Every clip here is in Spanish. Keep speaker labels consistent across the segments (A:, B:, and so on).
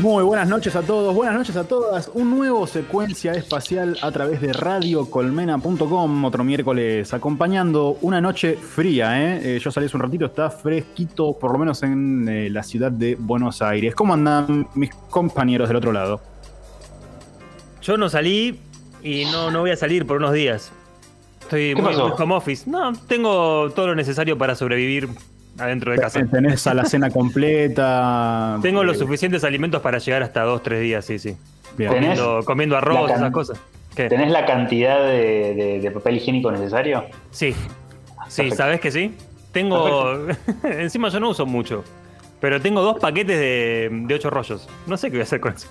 A: Muy buenas noches a todos, buenas noches a todas. Un nuevo secuencia espacial a través de radiocolmena.com, otro miércoles acompañando una noche fría. ¿eh? Eh, yo salí hace un ratito, está fresquito, por lo menos en eh, la ciudad de Buenos Aires. ¿Cómo andan mis compañeros del otro lado?
B: Yo no salí y no, no voy a salir por unos días. Estoy muy home office. No, tengo todo lo necesario para sobrevivir adentro de casa.
A: Tenés a la cena completa.
B: Tengo los
A: Eh,
B: suficientes alimentos para llegar hasta dos, tres días, sí, sí.
A: bien.
C: ¿Tenés
B: Comiendo, comiendo arroz, esas cosas. ¿Qué?
C: ¿Tenés la cantidad de, de- de papel higiénico necesario?
B: Sí. Sí,
C: Perfecto.
B: ¿sabes que sí? Tengo. Encima yo no uso mucho. Pero tengo dos paquetes de, de ocho rollos. No sé qué voy a hacer con eso.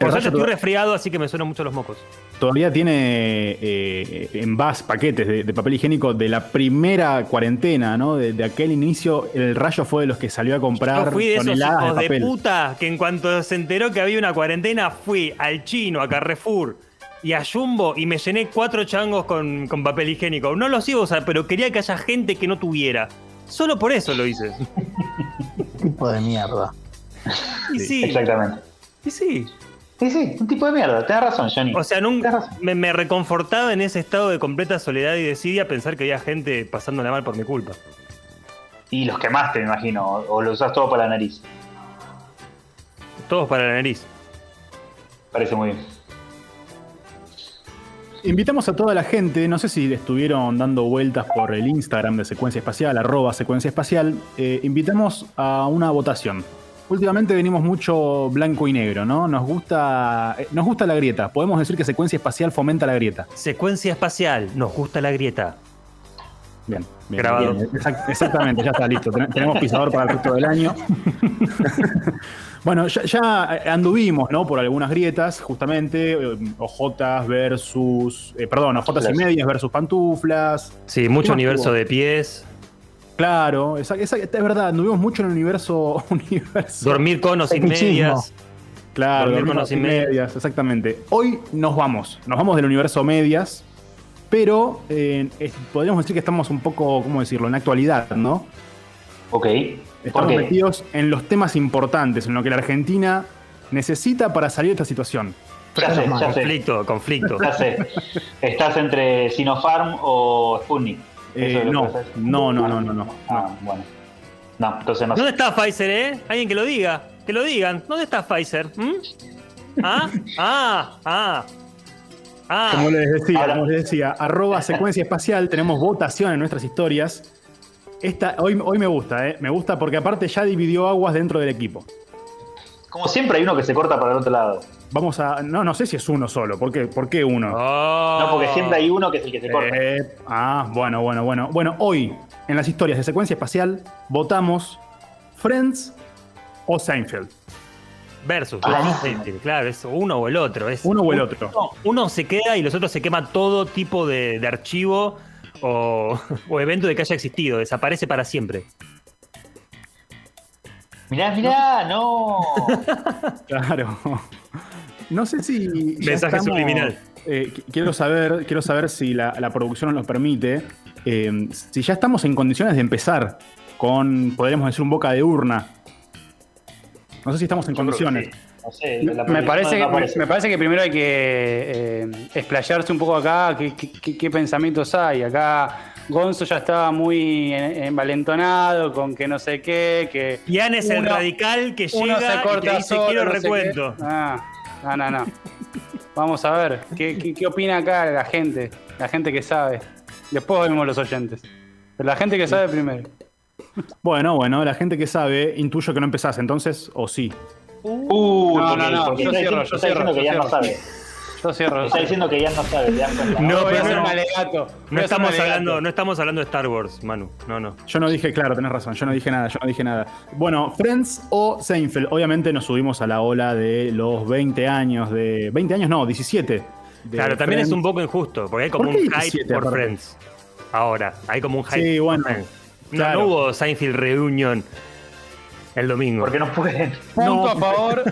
B: Por suerte estoy
A: to-
B: resfriado, así que me suenan mucho los mocos.
A: Todavía tiene eh, envás, paquetes de, de papel higiénico de la primera cuarentena, ¿no? De, de aquel inicio, el rayo fue de los que salió a comprar
B: Yo fui de esos
A: toneladas
B: hijos
A: de
B: de,
A: papel.
B: puta que en cuanto se enteró que había una cuarentena, fui al chino, a Carrefour y a Jumbo y me llené cuatro changos con, con papel higiénico. No los iba a usar, pero quería que haya gente que no tuviera. Solo por eso lo hice.
D: tipo de mierda.
B: Y sí,
C: Exactamente.
B: y sí.
C: Sí, sí, un tipo de mierda. Tenés razón, Johnny.
B: O sea, nunca me reconfortaba en ese estado de completa soledad y desidia pensar que había gente pasándola mal por mi culpa.
C: Y los quemaste, me imagino. O, o lo usás todo para la nariz.
B: Todos para la nariz.
C: Parece muy bien.
A: Invitamos a toda la gente, no sé si estuvieron dando vueltas por el Instagram de Secuencia Espacial, arroba Secuencia Espacial, eh, invitamos a una votación. Últimamente venimos mucho blanco y negro, ¿no? Nos gusta, eh, nos gusta la grieta. Podemos decir que Secuencia Espacial fomenta la grieta.
B: Secuencia espacial, nos gusta la grieta.
A: Bien, bien.
B: Grabado.
A: bien. Exact- exactamente, ya está listo. Ten- Tenemos pisador para el resto del año. bueno, ya, ya anduvimos, ¿no? Por algunas grietas, justamente. eh, Ojotas versus. eh, perdón, ojotas y medias versus pantuflas.
B: Sí, mucho universo
A: tuvo?
B: de pies.
A: Claro, esa- esa- es verdad, anduvimos mucho en el universo. universo
B: Dormir con o sin medias.
A: Claro,
B: dormir con o sin
A: sin
B: medias.
A: medias, exactamente. Hoy nos vamos, nos vamos del universo medias, pero eh, es- podríamos decir que estamos un poco, ¿cómo decirlo?, en la actualidad, ¿no?
C: Ok. ¿Por
A: Estamos
C: qué?
A: metidos en los temas importantes, en lo que la Argentina necesita para salir de esta situación.
C: Ya sé, ya sé.
B: Conflicto, conflicto.
C: Ya sé. Estás entre Sinopharm o Sputnik.
A: Eh,
C: es
A: no, no, no, no, no, no.
C: Ah, bueno. No, entonces no sé.
B: ¿Dónde está Pfizer, eh? Alguien que lo diga. Que lo digan. ¿Dónde está Pfizer? ¿Mm? ¿Ah? Ah, ah. Ah.
A: Como les decía,
C: Ahora-
A: como les decía, arroba secuencia espacial, tenemos votación en nuestras historias. Esta, hoy, hoy me gusta, ¿eh? Me gusta porque aparte ya dividió aguas dentro del equipo.
C: Como siempre hay uno que se corta para el otro lado.
A: Vamos a. No, no sé si es uno solo. ¿Por qué, ¿Por qué uno?
B: Oh.
C: No, porque siempre hay uno que es el que se corta.
A: Eh, ah, bueno, bueno, bueno. Bueno, hoy, en las historias de secuencia espacial, votamos Friends o Seinfeld.
B: Versus.
C: Ah.
B: Claro, es uno o el otro. Es
A: Uno o el otro.
B: Uno, uno se queda y los otros se quema todo tipo de, de archivo o, o evento de que haya existido. Desaparece para siempre.
C: Mirá, mirá, no.
A: Claro. No sé si.
B: Mensaje subliminal.
A: eh, qu- quiero saber, quiero saber si la, la producción nos lo permite. eh, si ya estamos en condiciones de empezar con, podríamos decir, un boca de urna. No sé si estamos en
C: Yo
A: condiciones.
C: sí. No sé, la
E: Me parece, que,
C: aparece.
E: me parece que primero hay que eh, explayarse un poco acá, qué, qué- qué- qué pensamientos hay. Acá Gonzo ya estaba muy en- envalentonado con que no sé qué, que
B: Ian es el
E: Uno-
B: radical que
E: uno
B: llega
E: se
B: y
E: corta
B: te dice
E: solo,
B: quiero
E: no
B: recuento.
E: Ah, no, no, no. Vamos a ver, ¿qué, qué, qué opina acá la gente? La gente que sabe. Después vemos los oyentes. Pero la gente que sabe primero.
A: Bueno, bueno, la gente que sabe, intuyo que no empezás entonces, o sí.
C: Uh,
E: No, no, no, yo cierro,
C: diciendo,
E: yo cierro,
C: diciendo que ya no sabe.
E: Yo cierro.
C: Está diciendo que ya no sabe, ¿te das cuenta?
B: No, pero no-
E: un alegato. Voy
B: No estamos,
E: alegato.
B: hablando, no estamos hablando de Star Wars, Manu. No, no.
A: Yo no dije, claro, tenés razón, yo no dije nada, yo no dije nada. Bueno, Friends o Seinfeld, obviamente nos subimos a la ola de los 20 años de... 20 años no, 17. de
B: Claro, también es un poco injusto, porque hay como
A: ¿Por
B: un hype
A: 17
B: por
A: aparte?
B: Friends. Ahora, hay como un hype.
A: Sí, bueno,
B: por Friends. No,
A: claro.
B: no hubo Seinfeld Reunion el domingo.
C: Porque no pueden.
E: Punto
A: No.
E: a favor,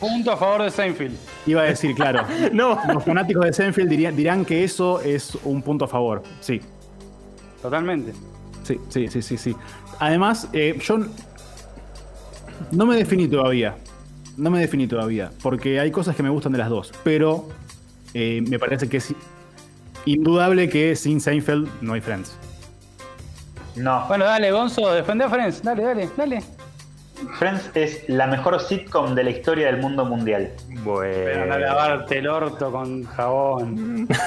E: punto a favor de Seinfeld.
A: Iba a decir, claro.
B: No.
A: Los fanáticos de Seinfeld dirían, dirán que eso es un punto a favor. Sí,
E: Totalmente.
A: sí, sí, sí, sí. sí. Además, eh, yo no me definí todavía. No me definí todavía, porque hay cosas que me gustan de las dos, pero eh, me parece que es indudable que sin Seinfeld no hay Friends.
C: No.
E: Bueno, dale, Gonzo, defende a Friends. Dale, dale, dale.
C: Friends es la mejor sitcom de la historia del mundo mundial.
E: Pero no
B: Bueno.
E: lavarte el orto con jabón.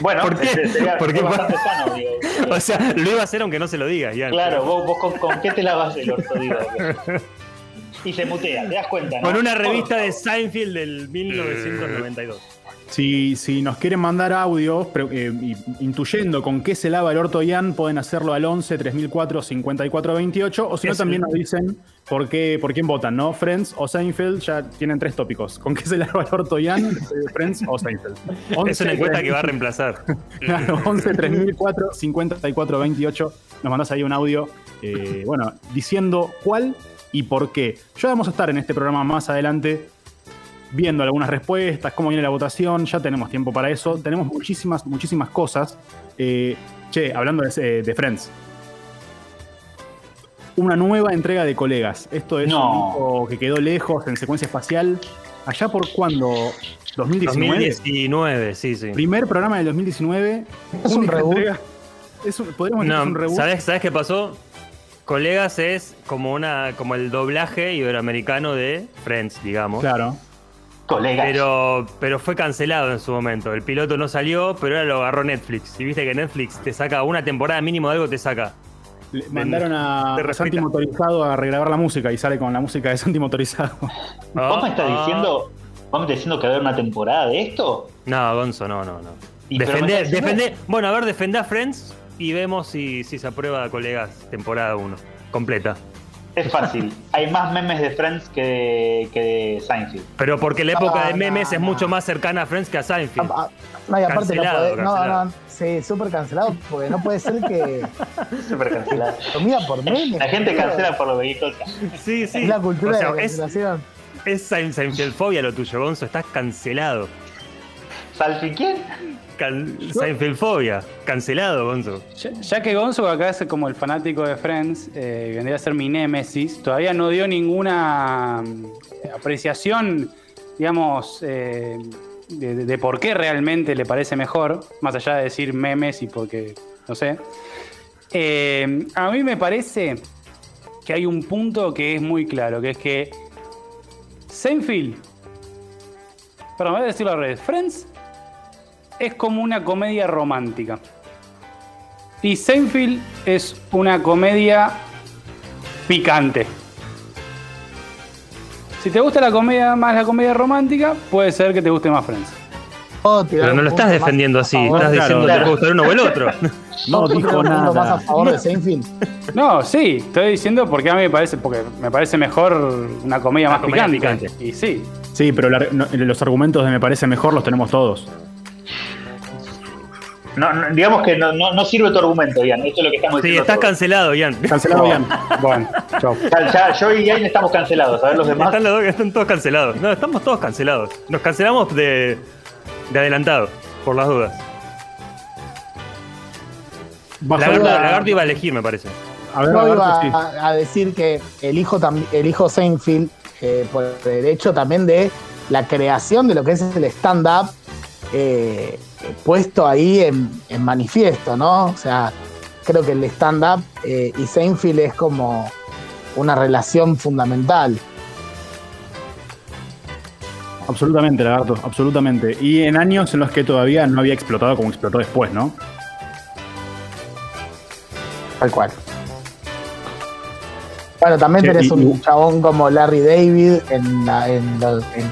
C: Bueno,
B: ¿Por qué?
C: ese sería,
B: ¿Por qué?
C: sería bastante sano, digo.
B: O sea, lo iba a hacer aunque no se lo diga, Ian.
C: Claro, vos, vos con, con qué te lavas el orto, digo. Y se mutea, te das cuenta, ¿no?
B: Con una revista de Seinfeld del 1992.
A: Si, si nos quieren mandar audios eh, intuyendo con qué se lava el orto Ian, pueden hacerlo al 11 3004 5428 o si no
B: Es
A: también nos dicen por qué por quién votan, ¿no? Friends o Seinfeld, ya tienen tres tópicos. ¿Con qué se lava el orto Ian? Eh, Friends o Seinfeld.
B: Es
A: 11
B: una encuesta que va a reemplazar.
A: Claro, 11 3004 5428. Nos mandás ahí un audio, eh, bueno, diciendo cuál y por qué. Ya vamos a estar en este programa más adelante viendo algunas respuestas, cómo viene la votación. Ya tenemos tiempo para eso. Tenemos muchísimas, muchísimas cosas. Eh, che, hablando de, de Friends. Una nueva entrega de colegas. Esto es
C: No.
A: un disco que quedó lejos en secuencia espacial. Allá por cuando 2019.
B: 2019, sí, sí.
A: Primer programa del 2019.
D: Es un
A: única
D: reboot.
A: entrega. Es un- podríamos decir que
B: No,
A: es un reboot.
B: ¿sabes, ¿sabes qué pasó? Colegas es como una como el doblaje iberoamericano de Friends, digamos.
A: Claro.
C: Colegas.
B: Pero, pero fue cancelado en su momento. El piloto no salió, pero ahora lo agarró Netflix. Y viste que Netflix te saca una temporada mínimo de algo, te saca.
A: Le mandaron a. Santi Motorizado a regrabar la música y sale con la música de Santi Motorizado.
C: ¿Vos me estás
B: Ah,
C: diciendo, vos me estás diciendo que va a haber una temporada de esto?
B: No, Gonzo, no, no, no.
C: Diciendo-
B: defendé- bueno, a ver, defendá Friends y vemos si, si se aprueba colegas temporada 1. Completa.
C: Es fácil. Hay más memes de Friends que de, que de Seinfeld.
B: Pero porque la época
D: No,
B: de memes
D: no,
B: es
D: no.
B: mucho más cercana a Friends que a Seinfeld.
D: Ah, ah, No, y aparte no
B: Cancelado,
D: puede. No,
B: cancelado.
D: no, sí, súper cancelado, porque no puede ser que
C: Súper cancelado.
D: comida por memes.
C: La gente cancela por lo que.
B: Sí, sí.
D: Es la cultura
B: O sea,
D: de la
B: es,
D: cancelación.
B: es Sein- Seinfeldfobia lo tuyo, Gonzo. Estás cancelado.
C: ¿Salfi quién?
B: Can Seinfeldfobia. Cancelado, Gonzo.
E: Ya, ya que Gonzo acá es como el fanático de Friends, eh, vendría a ser mi némesis, todavía no dio ninguna mm, apreciación, digamos, eh, de por qué realmente le parece mejor, más allá de decir memes y porque, no sé. Eh, a mí me parece que hay un punto que es muy claro, que es que Seinfeld, perdón, voy a decirlo al revés, Friends es como una comedia romántica. Y Seinfeld es una comedia picante. Si te gusta la comedia más la comedia romántica, puede ser que te guste más Friends.
D: Tirar
B: Pero no lo estás defendiendo así.
D: favor.
B: Estás
A: Claro,
B: diciendo que
C: claro.
B: te puede gustar uno o el otro.
A: No
D: ¿Puedo tirar
A: dijo
D: punto más a
A: nada.
D: favor de Seinfeld.
E: No, sí, estoy diciendo porque a mí me parece, porque me parece mejor una comedia
B: Una
E: más
B: comedia
E: picante.
B: picante.
E: Y sí.
A: Sí, pero la- no, los argumentos de me parece mejor los tenemos todos.
C: No, no, digamos que no, no, no sirve tu argumento, Ian. Esto es lo que estamos
B: Sí,
C: diciendo.
B: estás
C: todos.
B: cancelado, Ian.
A: Cancelado. Ian.
E: Bueno.
C: Ya, ya, yo y Ian estamos cancelados. A ver los demás.
B: Están, los dos, están todos cancelados. No, estamos todos cancelados. Nos cancelamos de, de adelantado, por las dudas. Lagarto,
A: la-
B: Lagarto iba a elegir, me parece.
A: A ver, Lagarto,
D: iba
A: sí.
D: a, a decir que elijo, tam- elijo Seinfeld eh, por el hecho también de la creación de lo que es el stand-up eh, puesto ahí en, en manifiesto, ¿no? O sea, creo que el stand-up eh, y Seinfeld es como una relación fundamental.
A: Absolutamente, Lagarto, absolutamente. Y en años en los que todavía no había explotado como explotó después, ¿no?
D: Tal cual. Bueno, también
A: Sí,
D: tenés
A: y-
D: un chabón como Larry David en, la- en,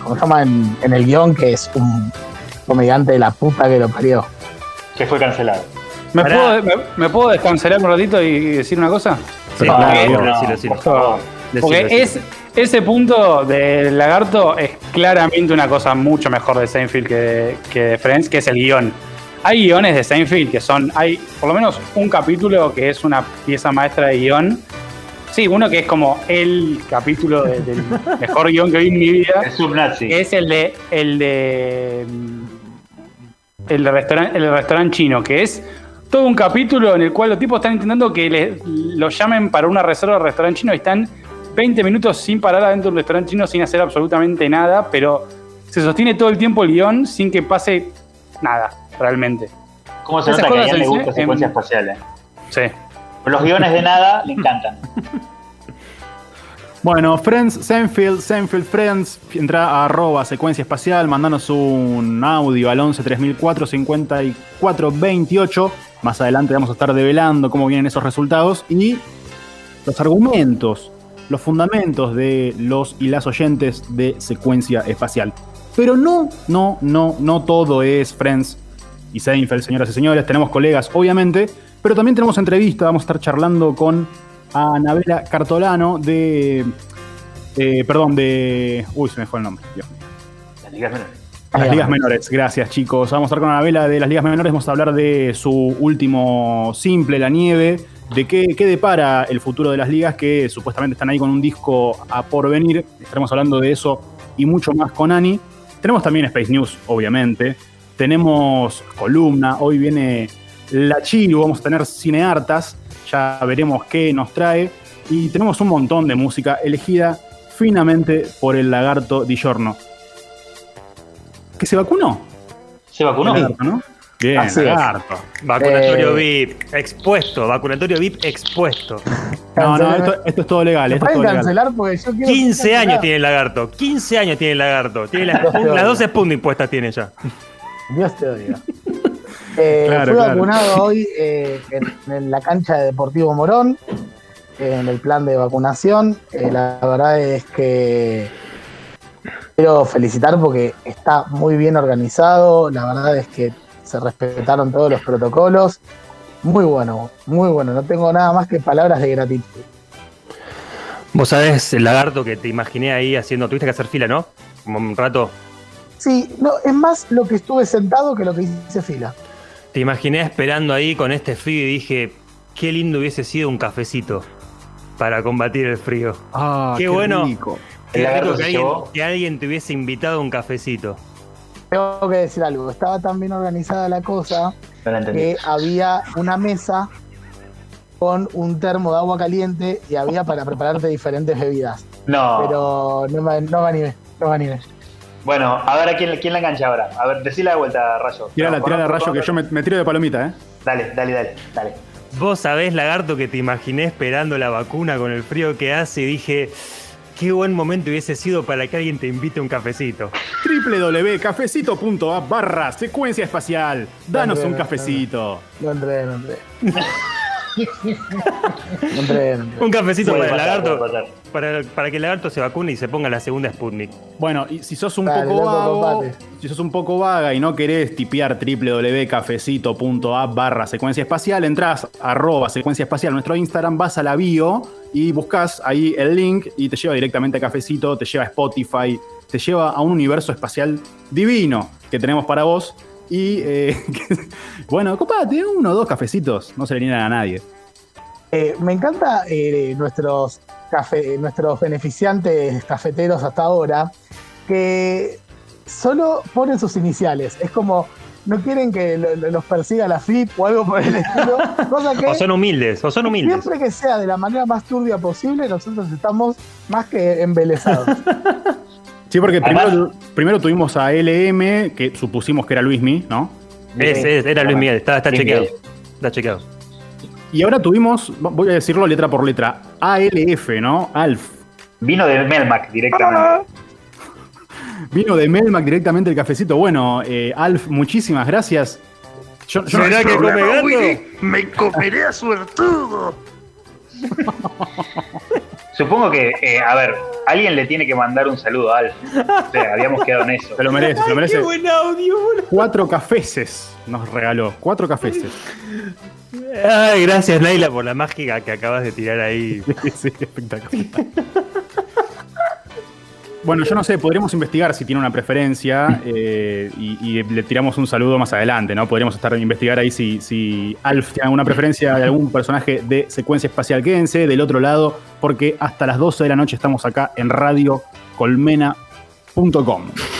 D: ¿cómo se llama? En el guion, que es un comediante de la puta que lo parió.
C: Que fue cancelado.
E: ¿Me
B: Pará.
E: puedo, me, me puedo descancelar un ratito y decir una cosa?
B: Sí,
A: No,
B: claro,
A: no,
B: decilo,
C: no,
B: decilo,
C: por favor.
B: decilo,
E: Porque
B: decilo.
E: es, ese punto del lagarto es claramente una cosa mucho mejor de Seinfeld que de, que de Friends, que es el guion. Hay guiones de Seinfeld que son, hay por lo menos un capítulo que es una pieza maestra de guion. Sí, uno que es como el capítulo de- del mejor guion que vi en mi vida. Que es el de el de el restaurante el restaurante chino que es todo un capítulo en el cual los tipos están intentando que le- lo llamen para una reserva de restaurante chino y están 20 minutos sin parar adentro de un restaurante chino sin hacer absolutamente nada, pero se sostiene todo el tiempo el guion sin que pase nada, realmente.
C: ¿Cómo se
E: Esas
C: nota que a Ian le
E: en-
C: gusta
E: en-
C: secuencia espacial? eh?
E: Sí.
C: Los guiones de nada le encantan.
A: Bueno, Friends, Seinfeld, Seinfeld Friends, entra a arroba secuencia espacial, mandanos un audio al 11 3004 54 28. Más adelante vamos a estar develando cómo vienen esos resultados y los argumentos, los fundamentos de los y las oyentes de secuencia espacial. Pero no, no, no, no todo es Friends y Seinfeld, señoras y señores. Tenemos colegas, obviamente, pero también tenemos entrevista. Vamos a estar charlando con Anabela Cartolano de. eh, perdón, de. Uy, se me fue el nombre. Dios mío.
C: Las ligas menores.
A: Las ligas menores, gracias chicos. Vamos a estar con Anabela de las ligas menores, vamos a hablar de su último simple, La Nieve, de qué, qué depara el futuro de las ligas, que supuestamente están ahí con un disco a por venir. Estaremos hablando de eso y mucho más con Ani. Tenemos también Space News, obviamente. Tenemos columna, hoy viene La Chiru, vamos a tener cineartas, ya veremos qué nos trae. Y tenemos un montón de música elegida finamente por el lagarto Di Giorno. ¿Que se vacunó?
C: ¿Se vacunó?
A: Lagarto, ¿no? Bien,
D: Así es.
A: lagarto.
B: Vacunatorio
D: Eh.
B: VIP expuesto, vacunatorio VIP expuesto.
A: No, no, esto, esto es todo legal.
D: ¿Me
A: Esto es todo legal.
D: cancelar? Porque yo quiero
B: 15
D: ser
B: años tiene el lagarto, 15 años tiene el lagarto. Tiene las,
D: Dios te
B: las
D: oiga.
B: 12 Sputnik puestas tiene ya.
D: Dios te oiga. Eh,
A: Claro,
D: fui
A: claro.
D: vacunado hoy eh, en, en la cancha de Deportivo Morón, eh, en el plan de vacunación. Eh, la verdad es que quiero felicitar porque está muy bien organizado. La verdad es que se respetaron todos los protocolos. Muy bueno, muy bueno. No tengo nada más que palabras de gratitud.
B: Vos sabés el lagarto que te imaginé ahí haciendo, tuviste que hacer fila, ¿no? Como un rato.
D: Sí, no, es más lo que estuve sentado que lo que hice fila.
B: Te imaginé esperando ahí con este frío y dije, qué lindo hubiese sido un cafecito para combatir el frío.
A: Ah,
B: Qué bueno.
A: rico.
B: Qué rico que alguien,
C: llevó.
B: que alguien te hubiese invitado a un cafecito.
D: Tengo que decir algo, estaba tan bien organizada la cosa
C: No
D: que había una mesa con un termo de agua caliente y había para prepararte diferentes bebidas.
C: No.
D: Pero no me, no me animé, no me animé.
C: Bueno, a ver a quién, quién la engancha ahora. A ver, decila de vuelta, Rayo.
A: Tirala, tirala, rayo, que yo me, me tiro de palomita, ¿eh?
C: Dale, dale, dale, dale.
B: Vos sabés, lagarto, que te imaginé esperando la vacuna con el frío que hace y dije, qué buen momento hubiese sido para que alguien te invite a un cafecito.
A: www.cafecito.app barra secuencia espacial. Danos un cafecito.
D: No entré, no entré.
B: Un cafecito para el lagarto, para, para que el lagarto se vacune y se ponga la segunda Sputnik.
A: Bueno, y si sos un
D: Dale,
A: poco vago, si sos un poco vaga y no querés tipear www.cafecito.app barra secuencia espacial, entras arroba secuencia espacial nuestro Instagram, vas a la bio y buscas ahí el link y te lleva directamente a Cafecito, te lleva a Spotify, te lleva a un universo espacial divino que tenemos para vos. Y eh, bueno, copate, uno o dos cafecitos, no se le niegan a nadie.
D: Eh, me encanta eh, nuestros, cafe, nuestros beneficiantes cafeteros hasta ahora que solo ponen sus iniciales. Es como no quieren que lo- lo- los persiga la FIP o algo por el estilo. Cosa que
B: O son humildes, o son humildes.
D: siempre que sea de la manera más turbia posible, nosotros estamos más que embelesados.
A: Sí, porque
C: Además-
A: primero, primero tuvimos a LM, que supusimos que era Luismi, ¿no?
B: Es, es, era Luis Miguel, está, está
C: Luis
B: chequeado.
C: Miguel.
B: Está chequeado.
A: Y ahora tuvimos, voy a decirlo letra por letra, ALF, ¿no? ALF.
C: Vino de Melmac directamente.
A: Vino de Melmac directamente el cafecito. Bueno, eh, Alf, muchísimas gracias. Yo, yo-
B: ¿Será que come gato?
F: Me comeré a suertudo.
C: Supongo que, eh, a ver, alguien le tiene que mandar un saludo a Alf. O sea, habíamos quedado en eso.
A: se lo merece, se lo merece.
B: buen audio, boludo.
A: Cuatro cafeces nos regaló, cuatro cafeces.
B: Ay, gracias, Naila, por la mágica que acabas de tirar ahí.
A: Sí, espectacular. Bueno, yo no sé, podríamos investigar si tiene una preferencia eh, y, le tiramos un saludo más adelante, ¿no? Podríamos estar investigar ahí si, Alf tiene alguna preferencia de algún personaje de secuencia espacial. Quédense del otro lado, porque hasta las 12 de la noche estamos acá en radiocolmena.com.